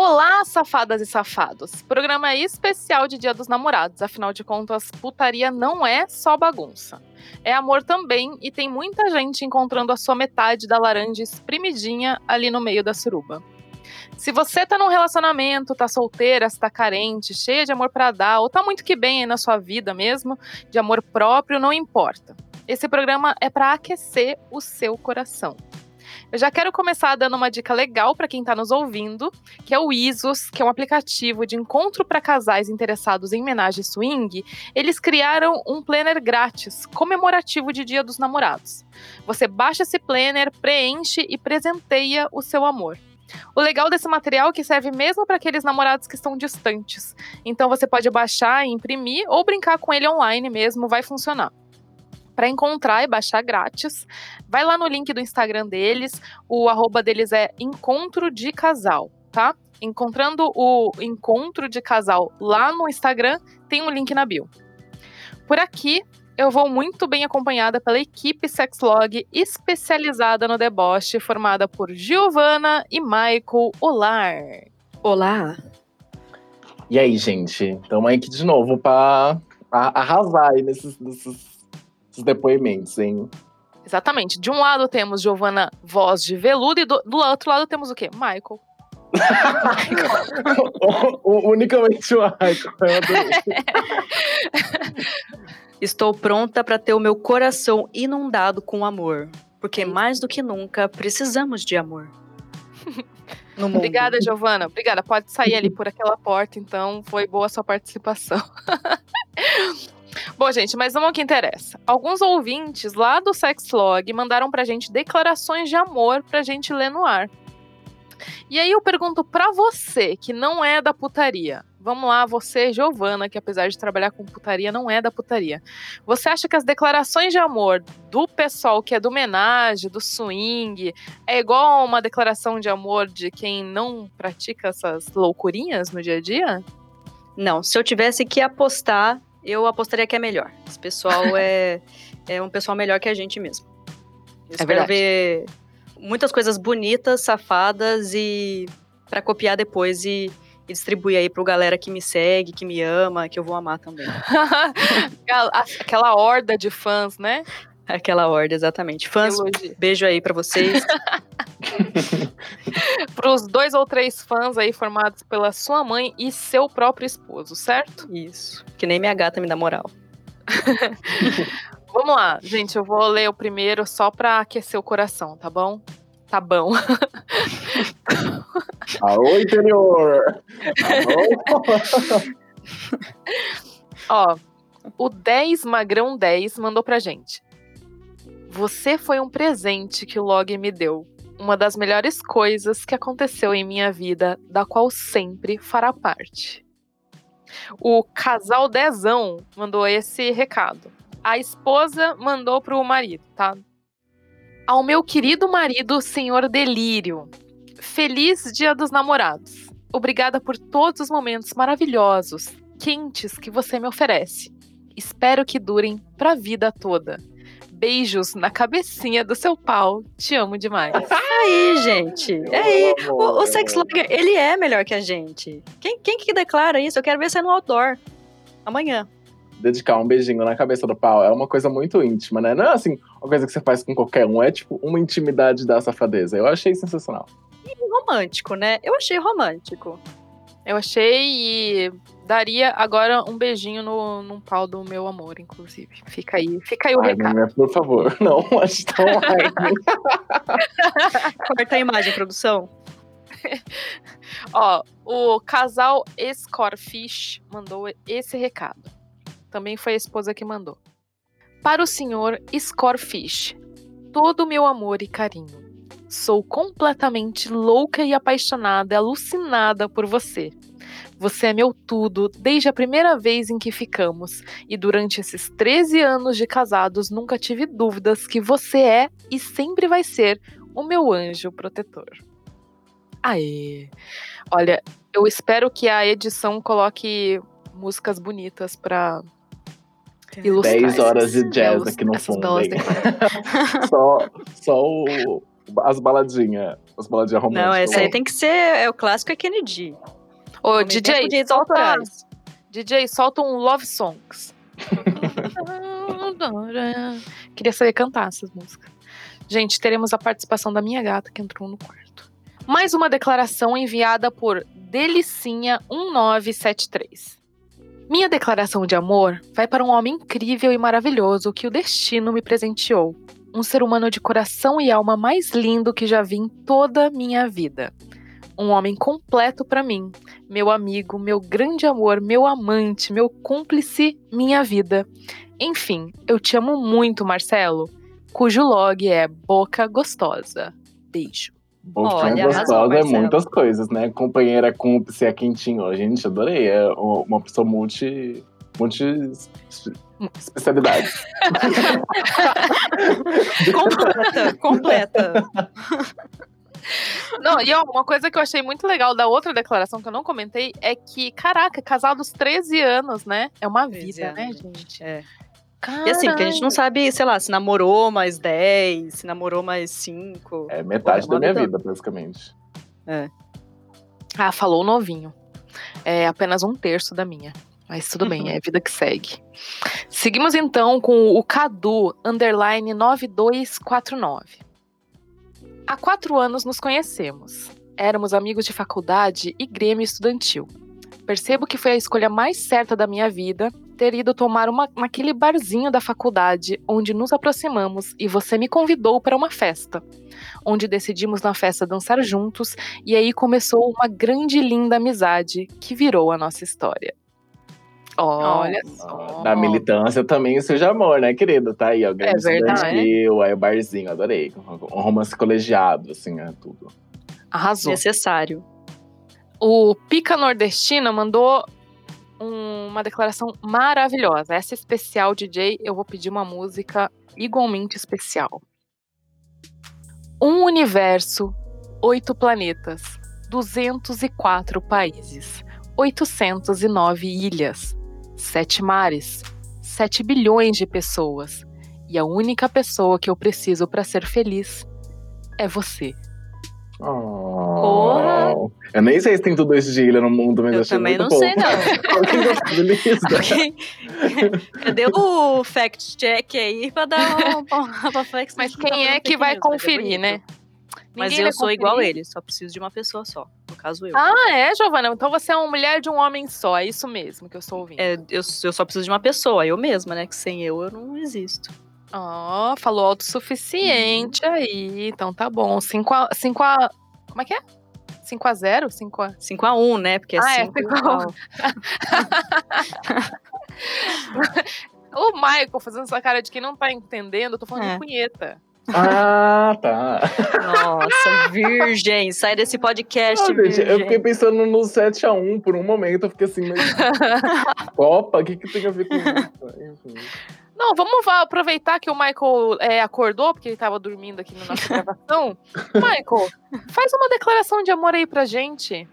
Olá, safadas e safados! Programa especial de Dia dos Namorados. Afinal de contas, putaria não é só bagunça. É amor também e tem muita gente encontrando a sua metade da laranja espremidinha ali no meio da suruba. Se você tá num relacionamento, tá solteira, se tá carente, cheia de amor para dar, ou tá muito que bem aí na sua vida mesmo, de amor próprio, não importa. Esse programa é para aquecer o seu coração. Eu já quero começar dando uma dica legal para quem está nos ouvindo, que é o Isos, que é um aplicativo de encontro para casais interessados em homenagem swing. Eles criaram um planner grátis, comemorativo de Dia dos Namorados. Você baixa esse planner, preenche e presenteia o seu amor. O legal desse material é que serve mesmo para aqueles namorados que estão distantes. Então você pode baixar e imprimir ou brincar com ele online mesmo, vai funcionar para encontrar e baixar grátis. Vai lá no link do Instagram deles, o arroba deles é Encontro de Casal, tá? Encontrando o Encontro de Casal lá no Instagram, tem um link na bio. Por aqui, eu vou muito bem acompanhada pela equipe Sexlog especializada no deboche, formada por Giovana e Michael Olá. Olá. E aí, gente? Estamos aqui de novo para arrasar aí nesses, nesses os depoimentos, hein? Exatamente. De um lado temos Giovana Voz de Veludo e do, do outro lado temos o quê? Michael. o, unicamente o Michael. Estou pronta para ter o meu coração inundado com amor. Porque mais do que nunca precisamos de amor. Obrigada, Giovana. Obrigada. Pode sair ali por aquela porta, então. Foi boa a sua participação. Bom, gente, mas vamos ao que interessa. Alguns ouvintes lá do Sexlog mandaram pra gente declarações de amor pra gente ler no ar. E aí eu pergunto pra você, que não é da putaria. Vamos lá, você, Giovana, que apesar de trabalhar com putaria, não é da putaria. Você acha que as declarações de amor do pessoal que é do homenagem, do swing, é igual a uma declaração de amor de quem não pratica essas loucurinhas no dia a dia? Não, se eu tivesse que apostar, eu apostaria que é melhor. Esse pessoal é, é um pessoal melhor que a gente mesmo. Eu é espero ver muitas coisas bonitas, safadas e para copiar depois e, e distribuir aí pro galera que me segue, que me ama, que eu vou amar também. Aquela horda de fãs, né? Aquela horda, exatamente. Fãs, beijo aí para vocês. Para os dois ou três fãs aí formados pela sua mãe e seu próprio esposo, certo? Isso. Que nem minha gata me dá moral. Vamos lá, gente. Eu vou ler o primeiro só para aquecer o coração, tá bom? Tá bom. Alô, interior! Alô? Ó, o 10 Magrão 10 mandou pra gente. Você foi um presente que o Log me deu uma das melhores coisas que aconteceu em minha vida, da qual sempre fará parte. O casal Dezão mandou esse recado. A esposa mandou pro marido, tá? Ao meu querido marido, senhor Delírio. Feliz Dia dos Namorados. Obrigada por todos os momentos maravilhosos, quentes que você me oferece. Espero que durem pra vida toda beijos na cabecinha do seu pau. Te amo demais. aí, gente. É aí. O, o sex logger, ele é melhor que a gente. Quem, quem que declara isso? Eu quero ver você no outdoor. Amanhã. Dedicar um beijinho na cabeça do pau é uma coisa muito íntima, né? Não é assim, uma coisa que você faz com qualquer um. É tipo uma intimidade da safadeza. Eu achei sensacional. E romântico, né? Eu achei romântico. Eu achei e daria agora um beijinho no, no pau do meu amor, inclusive. Fica aí, fica aí o Ai, recado. Minha, por favor, não, mas tão Corta a imagem, produção. Ó, o casal Scorfish mandou esse recado. Também foi a esposa que mandou. Para o senhor Scorfish, todo o meu amor e carinho. Sou completamente louca e apaixonada, alucinada por você. Você é meu tudo desde a primeira vez em que ficamos, e durante esses 13 anos de casados nunca tive dúvidas que você é e sempre vai ser o meu anjo protetor. Aê! Olha, eu espero que a edição coloque músicas bonitas pra ilustrar. 10 horas de jazz aqui no fundo. só só o, as baladinhas. As baladinhas românticas. Não, essa aí tem que ser. É o clássico é Kennedy. Ô, DJ, solta, DJ, solta um Love Songs. Queria saber cantar essas músicas. Gente, teremos a participação da minha gata que entrou no quarto. Mais uma declaração enviada por Delicinha1973. Minha declaração de amor vai para um homem incrível e maravilhoso que o destino me presenteou. Um ser humano de coração e alma mais lindo que já vi em toda minha vida um homem completo para mim, meu amigo, meu grande amor, meu amante, meu cúmplice, minha vida. Enfim, eu te amo muito, Marcelo, cujo log é Boca Gostosa. Beijo. Boca Olha, gostosa é muitas coisas, né? Companheira, cúmplice, é quentinho. Gente, adorei. É uma pessoa multi. multi especialidade. completa, completa. Não, e ó, uma coisa que eu achei muito legal da outra declaração que eu não comentei é que, caraca, casal dos 13 anos, né? É uma vida, né, anos, né, gente? É. E assim, porque a gente não sabe, sei lá, se namorou mais 10, se namorou mais 5. É metade Pô, é da minha vida, basicamente. É. Ah, falou novinho. É apenas um terço da minha. Mas tudo bem, é vida que segue. Seguimos então com o Cadu, underline 9249. Há quatro anos nos conhecemos. Éramos amigos de faculdade e grêmio estudantil. Percebo que foi a escolha mais certa da minha vida ter ido tomar uma naquele barzinho da faculdade onde nos aproximamos e você me convidou para uma festa, onde decidimos na festa dançar juntos e aí começou uma grande e linda amizade que virou a nossa história. Olha só. Na militância também de amor, né, querido? Tá aí, ó. É verdade. aí o barzinho, adorei. Um romance colegiado, assim, é tudo. Arrasou. Necessário. O Pica Nordestina mandou um, uma declaração maravilhosa. Essa especial, DJ, eu vou pedir uma música igualmente especial. Um universo, oito planetas, 204 países, 809 ilhas, sete mares, sete bilhões de pessoas. E a única pessoa que eu preciso para ser feliz é você. Oh. Eu nem sei se tem tudo isso de ilha no mundo, mas eu, eu também não bom. sei, não. Cadê o fact check aí pra dar um, pra Mas quem é que vai conferir, né? Mas eu sou conferir. igual ele, só preciso de uma pessoa só. Caso, eu. Ah, é, Giovana? Então você é uma mulher de um homem só, é isso mesmo que eu estou ouvindo. É, eu, eu só preciso de uma pessoa, eu mesma, né? Que sem eu, eu não existo. Ó, oh, falou autossuficiente uhum. aí. Então tá bom. 5 a, cinco a. Como é que é? 5 a 0? 5 a... 5 a 1, né? Porque é ah, 5 é O Michael fazendo essa cara de quem não tá entendendo, eu tô falando é. de punheta. Ah, tá. Nossa, virgem, sai desse podcast, Não, gente, eu fiquei pensando no 7x1 por um momento, eu fiquei assim, mas... Copa, o que, que tem a ver com isso? Não, vamos aproveitar que o Michael é, acordou, porque ele estava dormindo aqui na nossa gravação. Michael, faz uma declaração de amor aí pra gente.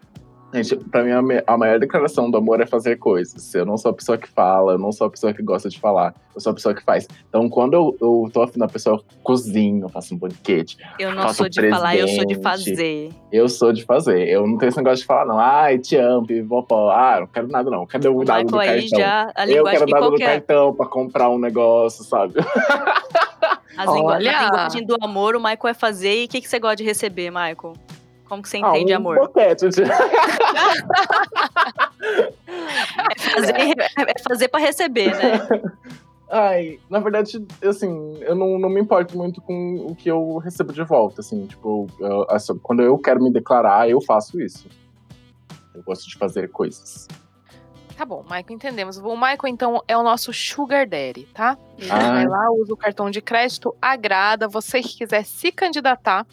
Gente, pra mim, a maior declaração do amor é fazer coisas. Eu não sou a pessoa que fala, eu não sou a pessoa que gosta de falar, eu sou a pessoa que faz. Então, quando eu, eu tô afim da pessoa, eu cozinho, eu faço um banquete. Eu não sou de presente, falar, eu sou de fazer. Eu sou de fazer. Eu não tenho esse negócio de falar, não. Ai, te amo, vou Ah, não quero nada, não. Cadê o dado do cartão? Já, eu quero dado do cartão pra comprar um negócio, sabe? As a linguagem do amor, o Michael vai fazer. E o que, que você gosta de receber, Michael? Como que você ah, entende um amor? Boquete. é fazer, é fazer para receber, né? Ai, na verdade, assim, eu não, não me importo muito com o que eu recebo de volta, assim, tipo, eu, assim, quando eu quero me declarar, eu faço isso. Eu gosto de fazer coisas. Tá bom, Michael, entendemos. O Michael, então, é o nosso Sugar Daddy, tá? Ele ah. vai lá, usa o cartão de crédito, agrada. Você que quiser se candidatar,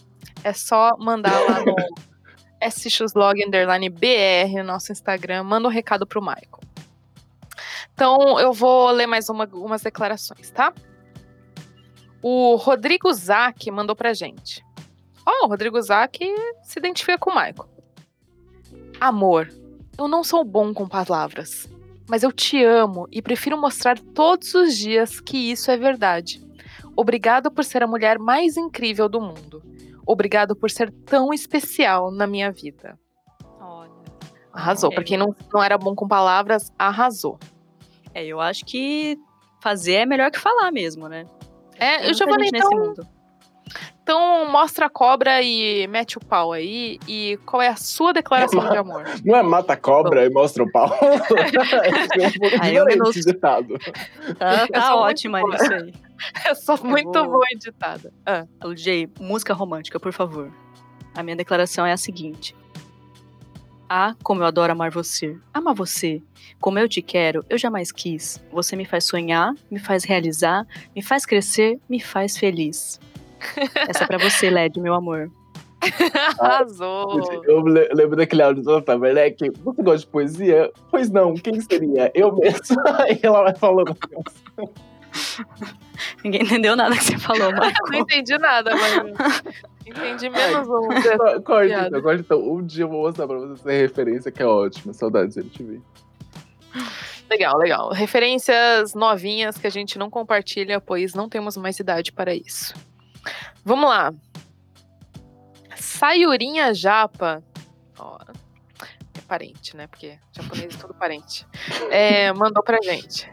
é só mandar lá no sxlog underline BR, nosso Instagram, manda um recado pro Michael. Então, eu vou ler mais uma, umas declarações, tá? O Rodrigo Zac mandou pra gente. Ó, oh, o Rodrigo Zac se identifica com o Michael. Amor, eu não sou bom com palavras, mas eu te amo e prefiro mostrar todos os dias que isso é verdade. Obrigado por ser a mulher mais incrível do mundo. Obrigado por ser tão especial na minha vida. Olha. Arrasou. Okay. Pra quem não, não era bom com palavras, arrasou. É, eu acho que fazer é melhor que falar mesmo, né? É, eu já falei então. Mundo. Então, mostra a cobra e mete o pau aí. E qual é a sua declaração de amor? Não é mata a cobra Bom. e mostra o pau? é um pouco aí eu menos... ditado. Tá, tá ótima isso aí. Eu sou muito eu vou... boa editada. Ah. LJ, música romântica, por favor. A minha declaração é a seguinte. Ah, como eu adoro amar você. Amar você. Como eu te quero, eu jamais quis. Você me faz sonhar, me faz realizar, me faz crescer, me faz feliz. Essa é pra você, Led, meu amor. Arrasou! Eu lembro daquele áudio do Tata Werneck. Você gosta de poesia? Pois não, quem seria? Eu mesmo. Aí ela vai falando. Ninguém entendeu nada que você falou, Marco. não entendi nada, mas entendi menos um. Corta então, corta então. Um dia eu vou mostrar pra vocês essa referência que é ótima. Saudades de MTV. Legal, legal. Referências novinhas que a gente não compartilha, pois não temos mais idade para isso. Vamos lá. Sayurinha Japa. Ó, é parente, né? Porque japonês é tudo parente. É, mandou pra gente.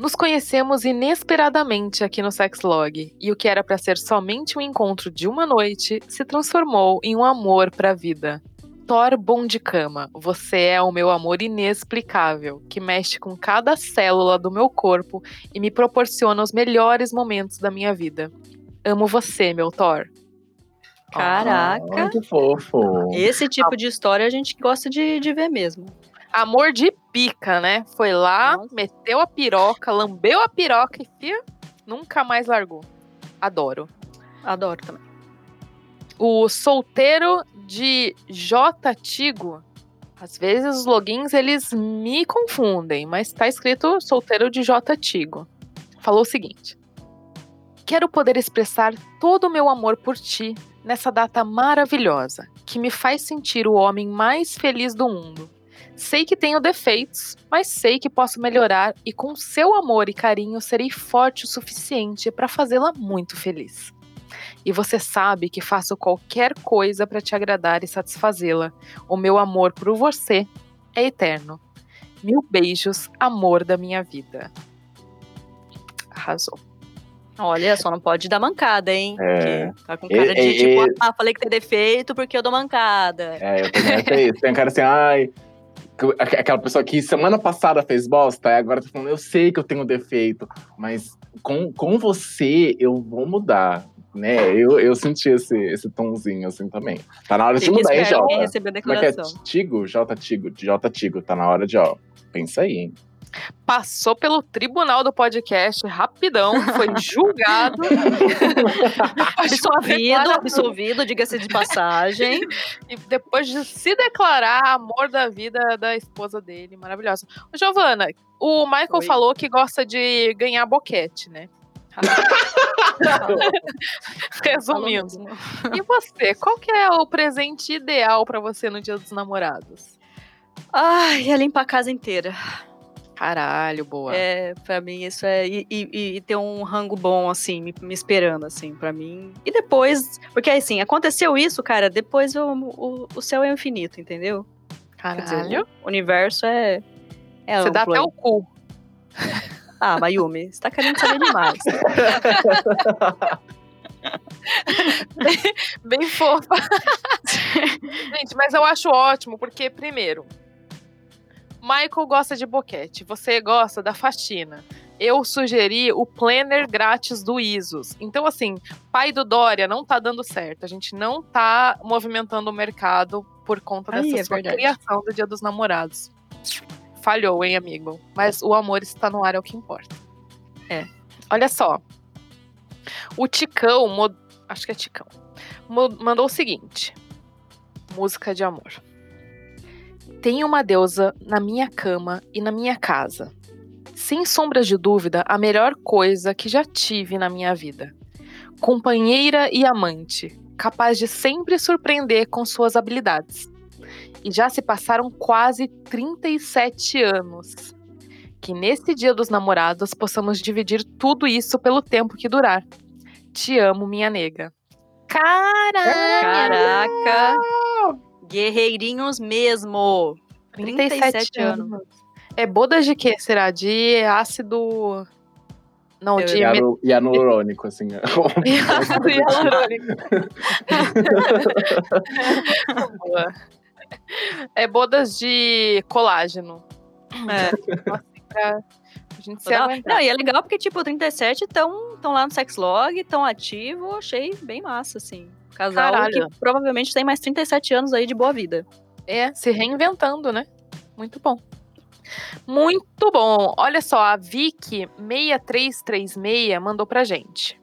Nos conhecemos inesperadamente aqui no Sexlog, e o que era para ser somente um encontro de uma noite se transformou em um amor para a vida. Thor bom de cama, você é o meu amor inexplicável, que mexe com cada célula do meu corpo e me proporciona os melhores momentos da minha vida. Amo você, meu Thor. Caraca. que fofo. Esse tipo de história a gente gosta de, de ver mesmo. Amor de pica, né? Foi lá, Nossa. meteu a piroca, lambeu a piroca e fia, nunca mais largou. Adoro. Adoro também. O solteiro de J Tigo. Às vezes os logins eles me confundem, mas tá escrito solteiro de J Tigo. Falou o seguinte: Quero poder expressar todo o meu amor por ti nessa data maravilhosa, que me faz sentir o homem mais feliz do mundo. Sei que tenho defeitos, mas sei que posso melhorar e com seu amor e carinho serei forte o suficiente para fazê-la muito feliz. E você sabe que faço qualquer coisa para te agradar e satisfazê-la. O meu amor por você é eterno. Mil beijos, amor da minha vida. Arrasou. Olha, só não pode dar mancada, hein? É. tá com cara de, tipo, ah, falei que tem defeito porque eu dou mancada. É, eu também isso. Tem cara assim, ai, aquela pessoa que semana passada fez bosta, e agora tá falando, eu sei que eu tenho defeito, mas com, com você eu vou mudar. Né, eu, eu senti esse, esse tomzinho assim também. Tá na hora de mudar, hein, Jota? Como é que é? Tigo? J Tigo, J Tigo, tá na hora de, ó. Pensa aí, hein? Passou pelo tribunal do podcast rapidão, foi julgado. absolvido, absolvido, diga-se de passagem. e depois de se declarar amor da vida da esposa dele, maravilhosa. Giovana, o Michael Oi. falou que gosta de ganhar boquete, né? Resumindo. E você, qual que é o presente ideal para você no Dia dos Namorados? Ai, é limpar a casa inteira. Caralho, boa. É, pra mim isso é. E, e, e ter um rango bom, assim, me, me, esperando, assim, pra mim. E depois. Porque assim, aconteceu isso, cara, depois o, o, o céu é infinito, entendeu? Caralho. Dizer, o universo é. é você dá até o cu. Ah, Mayumi, você tá querendo saber demais. bem, bem fofa. Gente, mas eu acho ótimo, porque, primeiro, Michael gosta de boquete, você gosta da faxina. Eu sugeri o planner grátis do Isos. Então, assim, pai do Dória não tá dando certo. A gente não tá movimentando o mercado por conta dessa é criação do Dia dos Namorados. Falhou, hein, amigo? Mas o amor está no ar, é o que importa. É. Olha só. O Ticão, mod... acho que é Ticão, mandou o seguinte: música de amor. Tenho uma deusa na minha cama e na minha casa. Sem sombras de dúvida, a melhor coisa que já tive na minha vida. Companheira e amante, capaz de sempre surpreender com suas habilidades. E já se passaram quase 37 anos. Que nesse dia dos namorados possamos dividir tudo isso pelo tempo que durar. Te amo, minha nega. Caraca! Guerreirinhos mesmo. 37, 37 anos. anos. É bodas de quê? Será? De ácido. Não, de. Hialurônico, assim. ácido hialurônico. é bodas de colágeno. É. Nossa, pra a gente se não, não, e é legal porque, tipo, 37 estão lá no Sexlog, estão ativo, achei bem massa, assim. Casal Caralho. que provavelmente tem mais 37 anos aí de boa vida. É, se reinventando, né? Muito bom. Muito bom. Olha só, a Vicky 6336 mandou pra gente.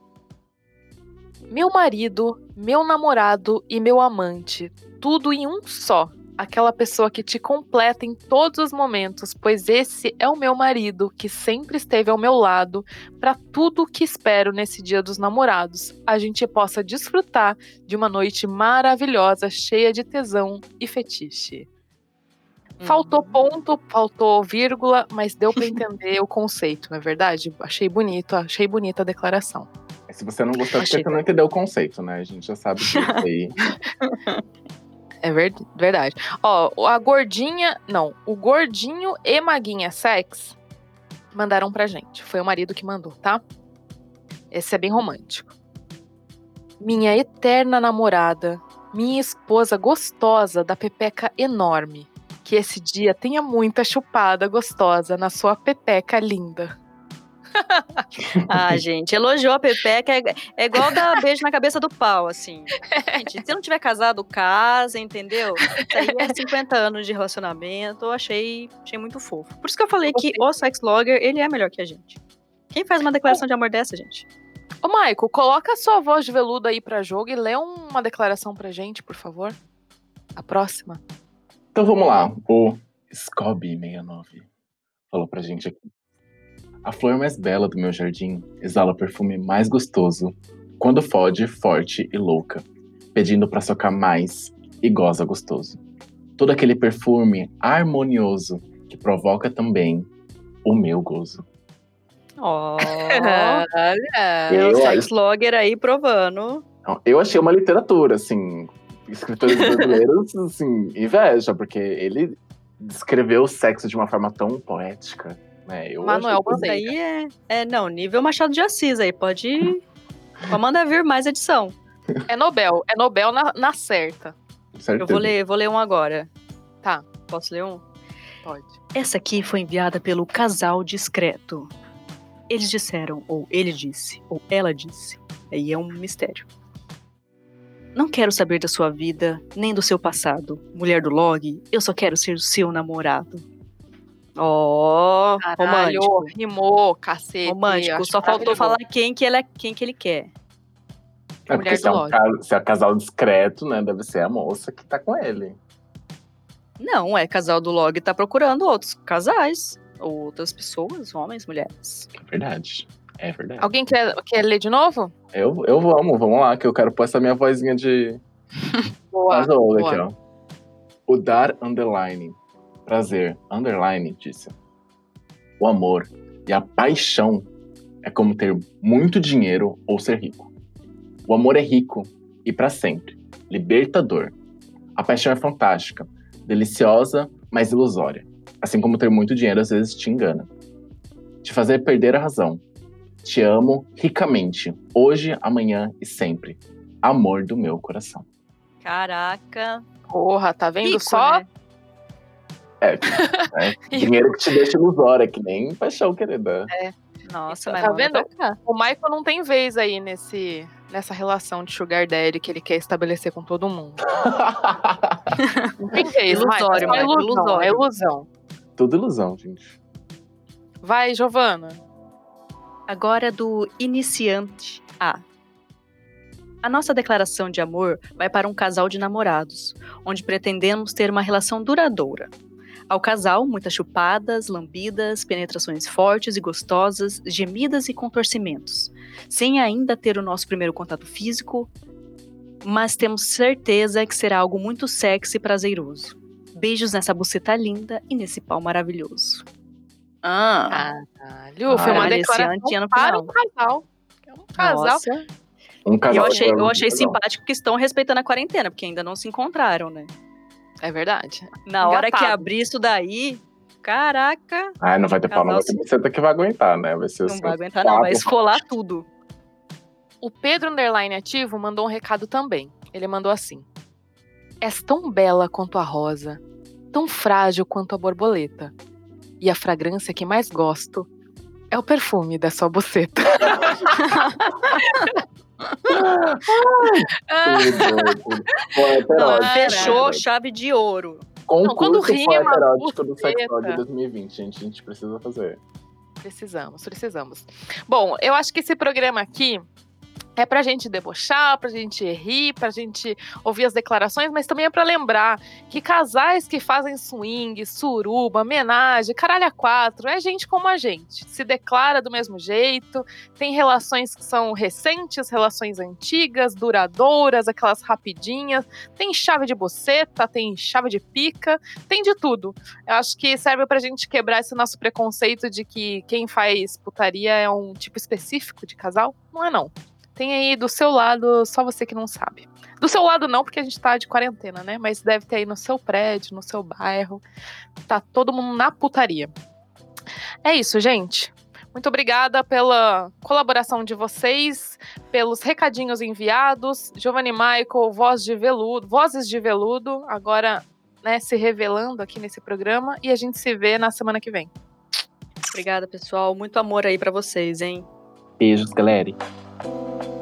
Meu marido, meu namorado e meu amante, tudo em um só aquela pessoa que te completa em todos os momentos, pois esse é o meu marido que sempre esteve ao meu lado para tudo o que espero nesse Dia dos Namorados, a gente possa desfrutar de uma noite maravilhosa, cheia de tesão e fetiche. Faltou uhum. ponto, faltou vírgula, mas deu para entender o conceito, não é verdade? Achei bonito, achei bonita a declaração. Se você não gostou, é porque você não entendeu o conceito, né? A gente já sabe que isso aí. É verdade. Ó, a gordinha. Não, o gordinho e Maguinha Sex mandaram pra gente. Foi o marido que mandou, tá? Esse é bem romântico. Minha eterna namorada, minha esposa gostosa da pepeca enorme. Que esse dia tenha muita chupada gostosa na sua pepeca linda. ah, gente, elogiou a Pepeca é, é igual dar beijo na cabeça do pau, assim. Gente, se não tiver casado, casa, entendeu? Isso aí é 50 anos de relacionamento, eu achei, achei muito fofo. Por isso que eu falei que o sex logger, ele é melhor que a gente. Quem faz uma declaração de amor dessa, gente? Ô, Maico, coloca a sua voz de veludo aí pra jogo e lê uma declaração pra gente, por favor. A próxima. Então vamos lá. O Scobby69 falou pra gente aqui. A flor mais bela do meu jardim exala o perfume mais gostoso quando fode, forte e louca, pedindo para socar mais e goza gostoso. Todo aquele perfume harmonioso que provoca também o meu gozo. Olha! eu, sex logger aí provando. Eu achei uma literatura, assim, escritores brasileiros, assim, inveja, porque ele descreveu o sexo de uma forma tão poética. É, eu Manuel Bandeira. aí é, é, não, nível Machado de Assis aí, pode, mandar vir mais edição. É Nobel, é Nobel na, na certa. Eu vou ler, vou ler um agora. Tá. Posso ler um? Pode. Essa aqui foi enviada pelo casal discreto. Eles disseram, ou ele disse, ou ela disse. Aí é um mistério. Não quero saber da sua vida, nem do seu passado. Mulher do log, eu só quero ser o seu namorado. Ó, oh, romântico. Rimou, cacete. Romântico. Só faltou falar quem que, ele é, quem que ele quer. É porque se é, um casal, se é um casal discreto, né? Deve ser a moça que tá com ele. Não, é casal do log tá procurando outros casais. Outras pessoas, homens, mulheres. É verdade. É verdade. Alguém quer, quer ler de novo? Eu, eu vamos, vamos lá, que eu quero pôr essa minha vozinha de. boa. boa. Aqui, ó. O dar underline prazer, underline, disse. O amor e a paixão é como ter muito dinheiro ou ser rico. O amor é rico e para sempre, libertador. A paixão é fantástica, deliciosa, mas ilusória. Assim como ter muito dinheiro às vezes te engana. Te fazer perder a razão. Te amo ricamente, hoje, amanhã e sempre. Amor do meu coração. Caraca. Porra, tá vendo Rico, só? Né? É, é dinheiro que te deixa ilusória, que nem paixão querida. É. Nossa, mas tá vendo? O Michael não tem vez aí nesse, nessa relação de sugar daddy que ele quer estabelecer com todo mundo. não tem vez, ilusório, Michael, é ilusão, é ilusão. Tudo ilusão, gente. Vai, Giovana. Agora do iniciante A. A nossa declaração de amor vai para um casal de namorados, onde pretendemos ter uma relação duradoura. Ao casal, muitas chupadas, lambidas, penetrações fortes e gostosas, gemidas e contorcimentos, sem ainda ter o nosso primeiro contato físico, mas temos certeza que será algo muito sexy e prazeroso. Beijos nessa buceta linda e nesse pau maravilhoso. Ah, Caralho, foi Ah, uma esse declaração para final. um casal. É um casal. Nossa. Um casal Eu achei, eu achei simpático que estão respeitando a quarentena, porque ainda não se encontraram, né? É verdade. Na hora que Engatado. abrir isso daí, caraca, Ah, não vai ter pau, ter Casal buceta que vai aguentar, né? Vai ser não assim, vai aguentar não, vai esfolar tudo. O Pedro Underline Ativo mandou um recado também. Ele mandou assim: És tão bela quanto a rosa, tão frágil quanto a borboleta. E a fragrância que mais gosto é o perfume da sua buceta. Não, erótico, fechou chave de ouro. Não, quando Concurso rima, erótico do buceta. Sexódio 2020, gente. A gente precisa fazer. Precisamos, precisamos. Bom, eu acho que esse programa aqui é pra gente debochar, pra gente rir, pra gente ouvir as declarações, mas também é pra lembrar que casais que fazem swing, suruba, homenagem, caralho a quatro, é gente como a gente. Se declara do mesmo jeito, tem relações que são recentes, relações antigas, duradouras, aquelas rapidinhas, tem chave de boceta, tem chave de pica, tem de tudo. Eu acho que serve pra gente quebrar esse nosso preconceito de que quem faz putaria é um tipo específico de casal. Não é não. Tem aí do seu lado, só você que não sabe. Do seu lado não, porque a gente tá de quarentena, né? Mas deve ter aí no seu prédio, no seu bairro. Tá todo mundo na putaria. É isso, gente. Muito obrigada pela colaboração de vocês, pelos recadinhos enviados. Giovanni Michael, voz de veludo, vozes de veludo, agora né, se revelando aqui nesse programa. E a gente se vê na semana que vem. Obrigada, pessoal. Muito amor aí pra vocês, hein? Beijos, galera. Thank you.